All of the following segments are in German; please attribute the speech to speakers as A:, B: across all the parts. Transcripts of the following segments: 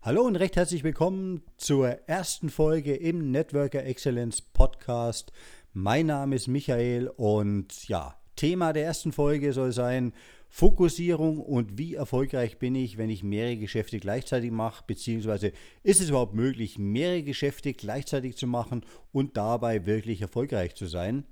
A: Hallo und recht herzlich willkommen zur ersten Folge im Networker Excellence Podcast. Mein Name ist Michael und ja, Thema der ersten Folge soll sein Fokussierung und wie erfolgreich bin ich, wenn ich mehrere Geschäfte gleichzeitig mache, beziehungsweise ist es überhaupt möglich, mehrere Geschäfte gleichzeitig zu machen und dabei wirklich erfolgreich zu sein.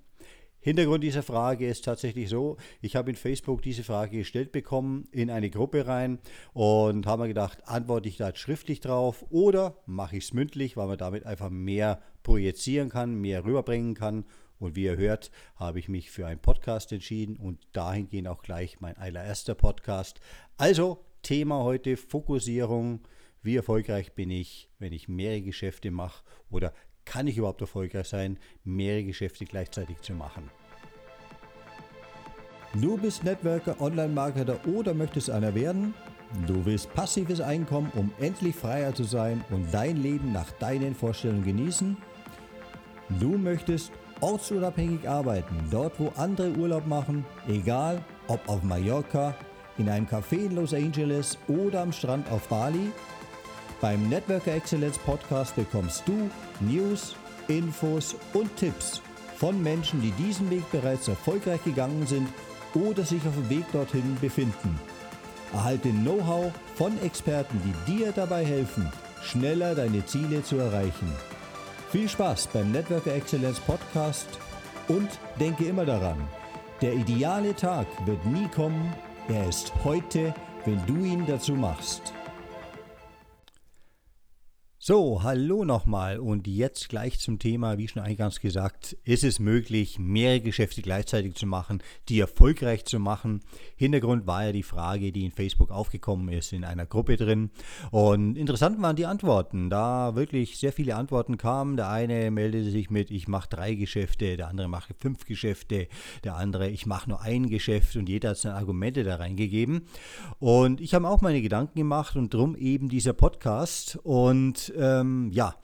A: Hintergrund dieser Frage ist tatsächlich so, ich habe in Facebook diese Frage gestellt bekommen, in eine Gruppe rein und habe mir gedacht, antworte ich da schriftlich drauf oder mache ich es mündlich, weil man damit einfach mehr projizieren kann, mehr rüberbringen kann. Und wie ihr hört, habe ich mich für einen Podcast entschieden und dahingehend auch gleich mein allererster Podcast. Also Thema heute Fokussierung. Wie erfolgreich bin ich, wenn ich mehrere Geschäfte mache oder kann ich überhaupt erfolgreich sein, mehrere Geschäfte gleichzeitig zu machen? Du bist Networker, Online-Marketer oder möchtest einer werden? Du willst passives Einkommen, um endlich freier zu sein und dein Leben nach deinen Vorstellungen genießen? Du möchtest ortsunabhängig arbeiten, dort wo andere Urlaub machen, egal ob auf Mallorca, in einem Café in Los Angeles oder am Strand auf Bali? Beim Networker Excellence Podcast bekommst du News, Infos und Tipps von Menschen, die diesen Weg bereits erfolgreich gegangen sind oder sich auf dem Weg dorthin befinden. Erhalte Know-how von Experten, die dir dabei helfen, schneller deine Ziele zu erreichen. Viel Spaß beim Networker Excellence Podcast und denke immer daran, der ideale Tag wird nie kommen, er ist heute, wenn du ihn dazu machst. So, hallo nochmal und jetzt gleich zum Thema, wie schon eingangs gesagt, ist es möglich, mehrere Geschäfte gleichzeitig zu machen, die erfolgreich zu machen. Hintergrund war ja die Frage, die in Facebook aufgekommen ist, in einer Gruppe drin. Und interessant waren die Antworten, da wirklich sehr viele Antworten kamen. Der eine meldete sich mit, ich mache drei Geschäfte, der andere macht fünf Geschäfte, der andere, ich mache nur ein Geschäft und jeder hat seine Argumente da reingegeben. Und ich habe auch meine Gedanken gemacht und drum eben dieser Podcast und ähm, ja,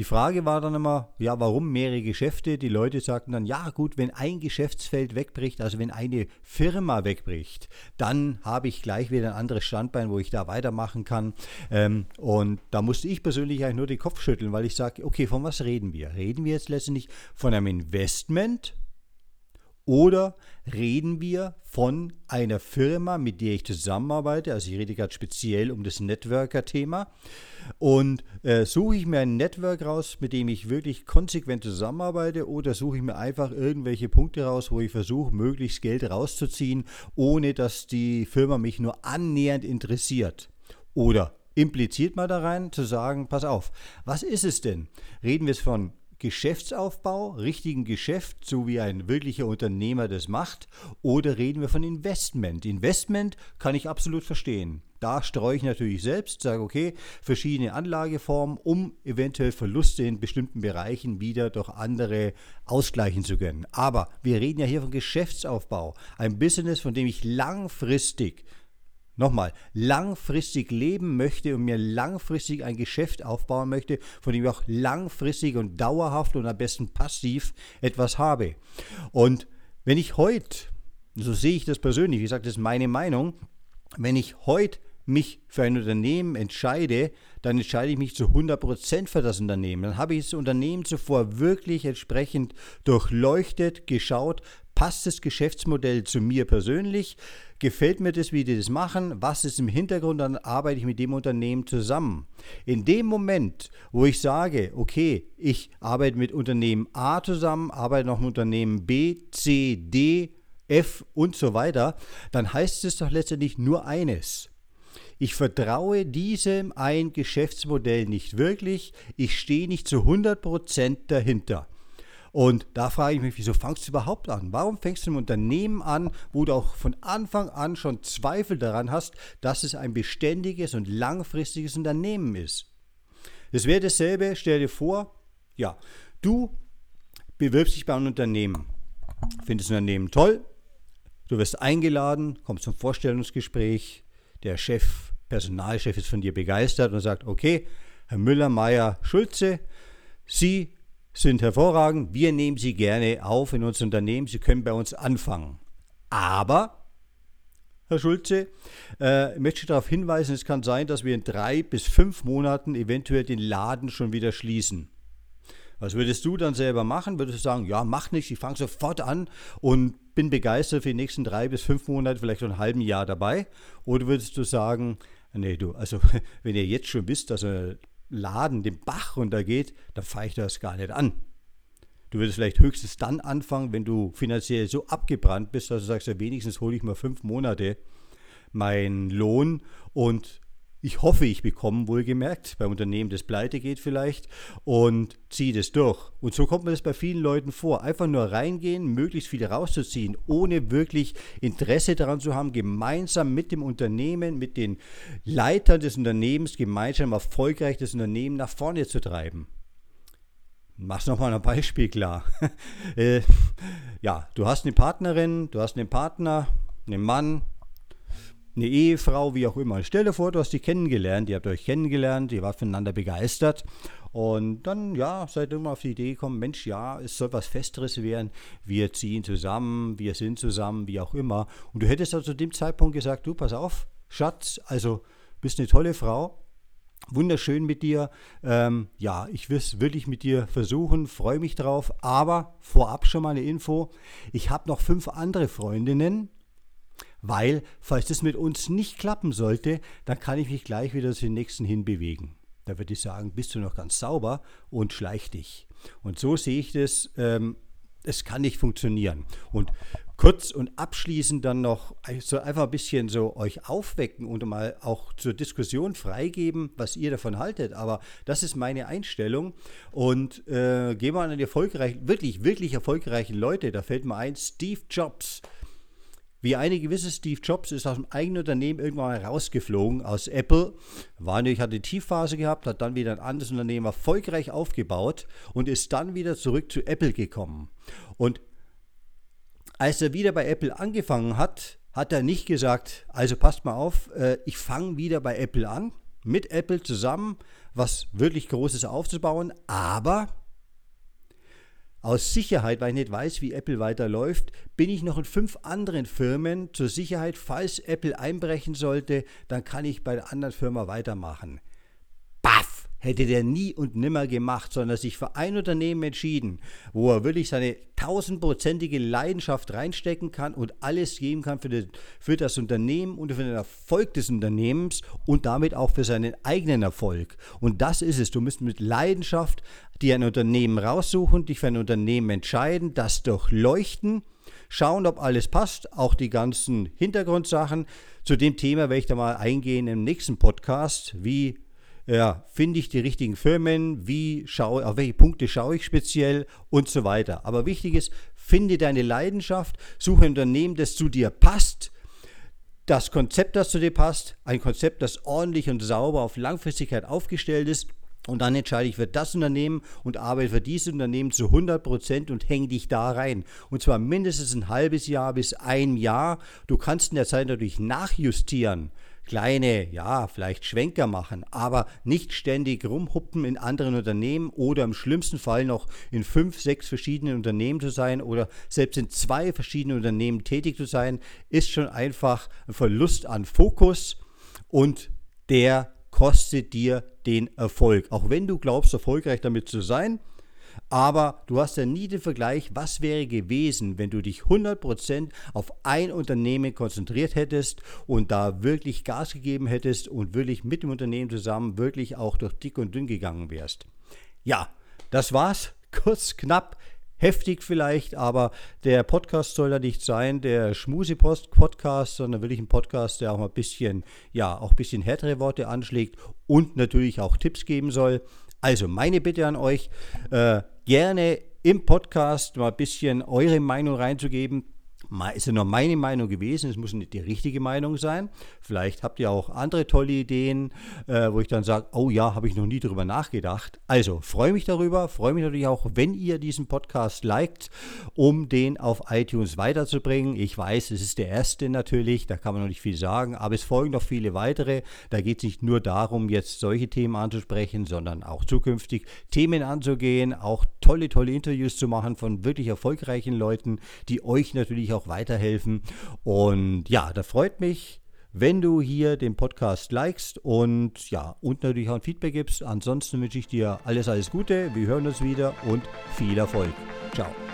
A: die Frage war dann immer, ja, warum mehrere Geschäfte? Die Leute sagten dann, ja gut, wenn ein Geschäftsfeld wegbricht, also wenn eine Firma wegbricht, dann habe ich gleich wieder ein anderes Standbein, wo ich da weitermachen kann. Ähm, und da musste ich persönlich eigentlich nur den Kopf schütteln, weil ich sage, okay, von was reden wir? Reden wir jetzt letztendlich von einem Investment oder reden wir von einer Firma, mit der ich zusammenarbeite? Also ich rede gerade speziell um das Networker-Thema. Und äh, suche ich mir ein Network raus, mit dem ich wirklich konsequent zusammenarbeite, oder suche ich mir einfach irgendwelche Punkte raus, wo ich versuche, möglichst Geld rauszuziehen, ohne dass die Firma mich nur annähernd interessiert? Oder impliziert mal da rein zu sagen, pass auf, was ist es denn? Reden wir es von Geschäftsaufbau, richtigen Geschäft, so wie ein wirklicher Unternehmer das macht, oder reden wir von Investment? Investment kann ich absolut verstehen. Da streue ich natürlich selbst, sage, okay, verschiedene Anlageformen, um eventuell Verluste in bestimmten Bereichen wieder durch andere ausgleichen zu können. Aber wir reden ja hier von Geschäftsaufbau, ein Business, von dem ich langfristig Nochmal, langfristig leben möchte und mir langfristig ein Geschäft aufbauen möchte, von dem ich auch langfristig und dauerhaft und am besten passiv etwas habe. Und wenn ich heute, so sehe ich das persönlich, wie gesagt, das ist meine Meinung, wenn ich heute mich für ein Unternehmen entscheide, dann entscheide ich mich zu 100% für das Unternehmen. Dann habe ich das Unternehmen zuvor wirklich entsprechend durchleuchtet, geschaut, passt das Geschäftsmodell zu mir persönlich, gefällt mir das, wie die das machen, was ist im Hintergrund, dann arbeite ich mit dem Unternehmen zusammen. In dem Moment, wo ich sage, okay, ich arbeite mit Unternehmen A zusammen, arbeite noch mit Unternehmen B, C, D, F und so weiter, dann heißt es doch letztendlich nur eines. Ich vertraue diesem ein Geschäftsmodell nicht wirklich. Ich stehe nicht zu 100% dahinter. Und da frage ich mich, wieso fängst du überhaupt an? Warum fängst du ein Unternehmen an, wo du auch von Anfang an schon Zweifel daran hast, dass es ein beständiges und langfristiges Unternehmen ist? Das wäre dasselbe, stell dir vor, ja, du bewirbst dich bei einem Unternehmen, findest ein Unternehmen toll, du wirst eingeladen, kommst zum Vorstellungsgespräch, der Chef, Personalchef ist von dir begeistert und sagt, okay, Herr Müller, Meier, Schulze, Sie sind hervorragend, wir nehmen Sie gerne auf in unser Unternehmen, Sie können bei uns anfangen. Aber Herr Schulze. Äh, ich möchte darauf hinweisen, es kann sein, dass wir in drei bis fünf Monaten eventuell den Laden schon wieder schließen. Was würdest du dann selber machen? Würdest du sagen, ja, mach nichts, ich fange sofort an und bin begeistert für die nächsten drei bis fünf Monate, vielleicht noch ein halben Jahr dabei? Oder würdest du sagen, nee, du, also wenn ihr jetzt schon wisst, dass ein Laden den Bach runtergeht, dann fahre ich das gar nicht an. Du würdest vielleicht höchstens dann anfangen, wenn du finanziell so abgebrannt bist, dass du sagst, ja, wenigstens hole ich mal fünf Monate meinen Lohn und ich hoffe, ich bekomme wohlgemerkt, beim Unternehmen, das pleite geht vielleicht, und ziehe das durch. Und so kommt mir das bei vielen Leuten vor. Einfach nur reingehen, möglichst viel rauszuziehen, ohne wirklich Interesse daran zu haben, gemeinsam mit dem Unternehmen, mit den Leitern des Unternehmens, gemeinsam erfolgreich das Unternehmen nach vorne zu treiben. Mach's nochmal ein Beispiel klar. äh, ja, du hast eine Partnerin, du hast einen Partner, einen Mann, eine Ehefrau, wie auch immer. Stell dir vor, du hast die kennengelernt, ihr habt euch kennengelernt, ihr wart voneinander begeistert und dann, ja, seid immer auf die Idee gekommen, Mensch, ja, es soll was Festeres werden, wir ziehen zusammen, wir sind zusammen, wie auch immer. Und du hättest also zu dem Zeitpunkt gesagt, du, pass auf, Schatz, also bist eine tolle Frau, wunderschön mit dir. Ähm, ja, ich will es wirklich mit dir versuchen, freue mich drauf. Aber vorab schon mal eine Info. Ich habe noch fünf andere Freundinnen, weil, falls das mit uns nicht klappen sollte, dann kann ich mich gleich wieder zu den nächsten hinbewegen. Da würde ich sagen, bist du noch ganz sauber und schleich dich. Und so sehe ich das. Ähm, es kann nicht funktionieren. Und kurz und abschließend dann noch so einfach ein bisschen so euch aufwecken und mal auch zur Diskussion freigeben, was ihr davon haltet. Aber das ist meine Einstellung. Und äh, gehen wir an die erfolgreichen, wirklich, wirklich erfolgreichen Leute. Da fällt mir ein, Steve Jobs. Wie eine gewisse Steve Jobs ist aus dem eigenen Unternehmen irgendwann rausgeflogen aus Apple. War natürlich, hat eine Tiefphase gehabt, hat dann wieder ein anderes Unternehmen erfolgreich aufgebaut und ist dann wieder zurück zu Apple gekommen. Und als er wieder bei Apple angefangen hat, hat er nicht gesagt, also passt mal auf, äh, ich fange wieder bei Apple an, mit Apple zusammen, was wirklich Großes aufzubauen, aber aus Sicherheit, weil ich nicht weiß, wie Apple weiterläuft, bin ich noch in fünf anderen Firmen zur Sicherheit, falls Apple einbrechen sollte, dann kann ich bei der anderen Firma weitermachen hätte der nie und nimmer gemacht, sondern sich für ein Unternehmen entschieden, wo er wirklich seine tausendprozentige Leidenschaft reinstecken kann und alles geben kann für, den, für das Unternehmen und für den Erfolg des Unternehmens und damit auch für seinen eigenen Erfolg. Und das ist es. Du musst mit Leidenschaft dir ein Unternehmen raussuchen, dich für ein Unternehmen entscheiden, das durchleuchten, schauen, ob alles passt, auch die ganzen Hintergrundsachen. Zu dem Thema werde ich da mal eingehen im nächsten Podcast, wie ja, finde ich die richtigen Firmen, wie schaue, auf welche Punkte schaue ich speziell und so weiter. Aber wichtig ist, finde deine Leidenschaft, suche ein Unternehmen, das zu dir passt, das Konzept, das zu dir passt, ein Konzept, das ordentlich und sauber auf Langfristigkeit aufgestellt ist. Und dann entscheide ich für das Unternehmen und arbeite für dieses Unternehmen zu 100 Prozent und hänge dich da rein. Und zwar mindestens ein halbes Jahr bis ein Jahr. Du kannst in der Zeit natürlich nachjustieren kleine, ja, vielleicht Schwenker machen, aber nicht ständig rumhuppen in anderen Unternehmen oder im schlimmsten Fall noch in fünf, sechs verschiedenen Unternehmen zu sein oder selbst in zwei verschiedenen Unternehmen tätig zu sein, ist schon einfach ein Verlust an Fokus und der kostet dir den Erfolg. Auch wenn du glaubst, erfolgreich damit zu sein, aber du hast ja nie den Vergleich, was wäre gewesen, wenn du dich 100% auf ein Unternehmen konzentriert hättest und da wirklich Gas gegeben hättest und wirklich mit dem Unternehmen zusammen wirklich auch durch dick und dünn gegangen wärst. Ja, das war's. Kurz, knapp, heftig vielleicht, aber der Podcast soll ja nicht sein, der Schmusi-Podcast, sondern wirklich ein Podcast, der auch mal ein bisschen, ja, auch ein bisschen härtere Worte anschlägt und natürlich auch Tipps geben soll. Also meine Bitte an euch, äh, gerne im Podcast mal ein bisschen eure Meinung reinzugeben ist ja nur meine Meinung gewesen, es muss nicht die richtige Meinung sein. Vielleicht habt ihr auch andere tolle Ideen, äh, wo ich dann sage, oh ja, habe ich noch nie drüber nachgedacht. Also freue mich darüber, freue mich natürlich auch, wenn ihr diesen Podcast liked, um den auf iTunes weiterzubringen. Ich weiß, es ist der erste natürlich, da kann man noch nicht viel sagen, aber es folgen noch viele weitere. Da geht es nicht nur darum, jetzt solche Themen anzusprechen, sondern auch zukünftig Themen anzugehen, auch tolle, tolle Interviews zu machen von wirklich erfolgreichen Leuten, die euch natürlich auch auch weiterhelfen. Und ja, da freut mich, wenn du hier den Podcast likest und ja, und natürlich auch ein Feedback gibst. Ansonsten wünsche ich dir alles, alles Gute. Wir hören uns wieder und viel Erfolg. Ciao.